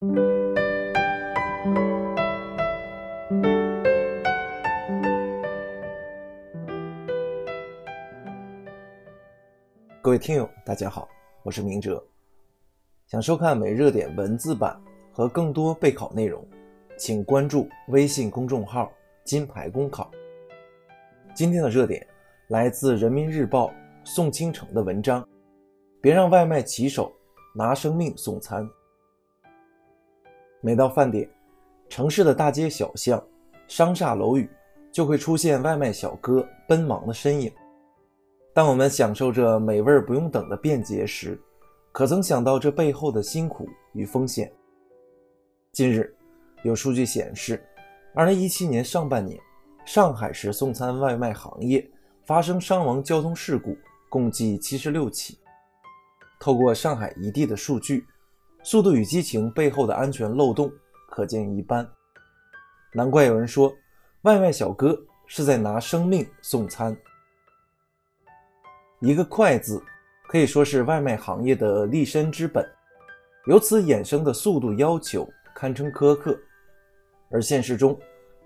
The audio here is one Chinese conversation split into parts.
各位听友，大家好，我是明哲。想收看每热点文字版和更多备考内容，请关注微信公众号“金牌公考”。今天的热点来自人民日报宋清城的文章：别让外卖骑手拿生命送餐。每到饭点，城市的大街小巷、商厦楼宇，就会出现外卖小哥奔忙的身影。当我们享受着美味不用等的便捷时，可曾想到这背后的辛苦与风险？近日，有数据显示，2017年上半年，上海市送餐外卖行业发生伤亡交通事故共计76起。透过上海一地的数据，《速度与激情》背后的安全漏洞可见一斑。难怪有人说，外卖小哥是在拿生命送餐。一个“快”字，可以说是外卖行业的立身之本，由此衍生的速度要求堪称苛刻。而现实中，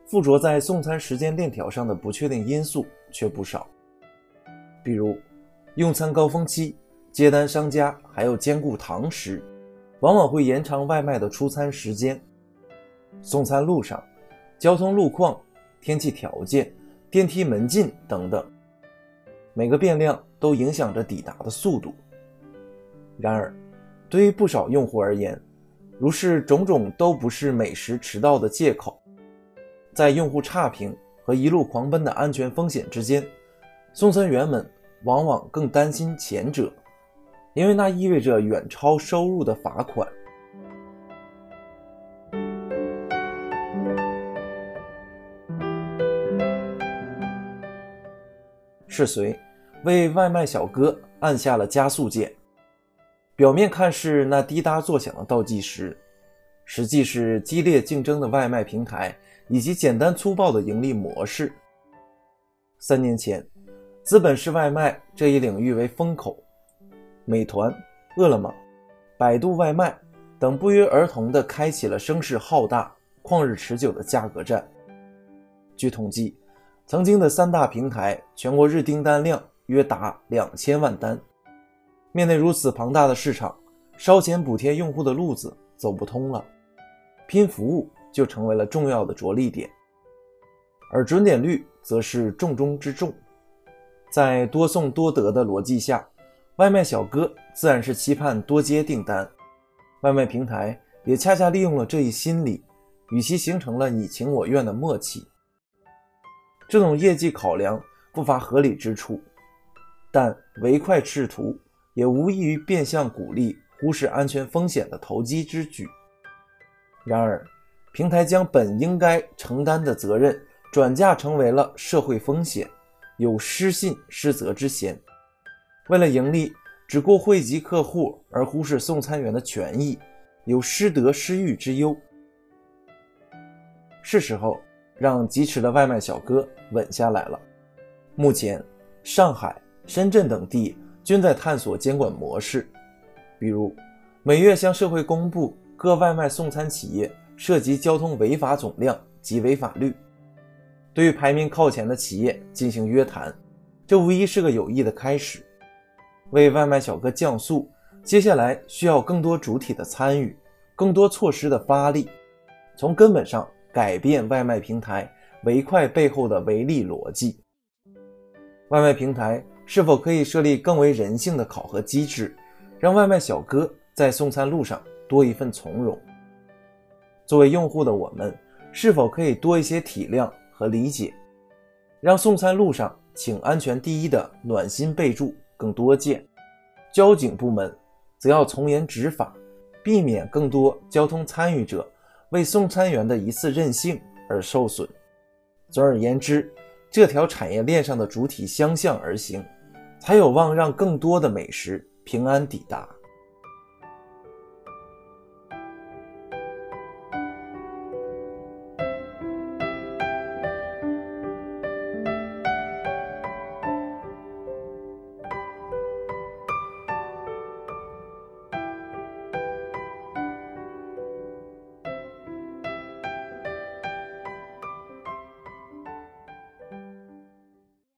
附着在送餐时间链条上的不确定因素却不少，比如用餐高峰期，接单商家还要兼顾堂食，往往会延长外卖的出餐时间；送餐路上，交通路况、天气条件、电梯门禁等等。每个变量都影响着抵达的速度。然而，对于不少用户而言，如是种种都不是美食迟到的借口。在用户差评和一路狂奔的安全风险之间，送餐员们往往更担心前者，因为那意味着远超收入的罚款。是谁为外卖小哥按下了加速键？表面看是那滴答作响的倒计时，实际是激烈竞争的外卖平台以及简单粗暴的盈利模式。三年前，资本式外卖这一领域为风口，美团、饿了么、百度外卖等不约而同地开启了声势浩大、旷日持久的价格战。据统计。曾经的三大平台全国日订单量约达两千万单，面对如此庞大的市场，烧钱补贴用户的路子走不通了，拼服务就成为了重要的着力点，而准点率则是重中之重。在多送多得的逻辑下，外卖小哥自然是期盼多接订单，外卖平台也恰恰利用了这一心理，与其形成了你情我愿的默契。这种业绩考量不乏合理之处，但唯快是图也无异于变相鼓励忽视安全风险的投机之举。然而，平台将本应该承担的责任转嫁成为了社会风险，有失信失责之嫌。为了盈利，只顾惠及客户而忽视送餐员的权益，有失德失誉之忧。是时候。让疾驰的外卖小哥稳下来了。目前，上海、深圳等地均在探索监管模式，比如每月向社会公布各外卖送餐企业涉及交通违法总量及违法率，对于排名靠前的企业进行约谈，这无疑是个有益的开始。为外卖小哥降速，接下来需要更多主体的参与，更多措施的发力，从根本上。改变外卖平台唯快背后的唯利逻辑。外卖平台是否可以设立更为人性的考核机制，让外卖小哥在送餐路上多一份从容？作为用户的我们，是否可以多一些体谅和理解，让送餐路上请安全第一的暖心备注更多见？交警部门则要从严执法，避免更多交通参与者。为送餐员的一次任性而受损。总而言之，这条产业链上的主体相向而行，才有望让更多的美食平安抵达。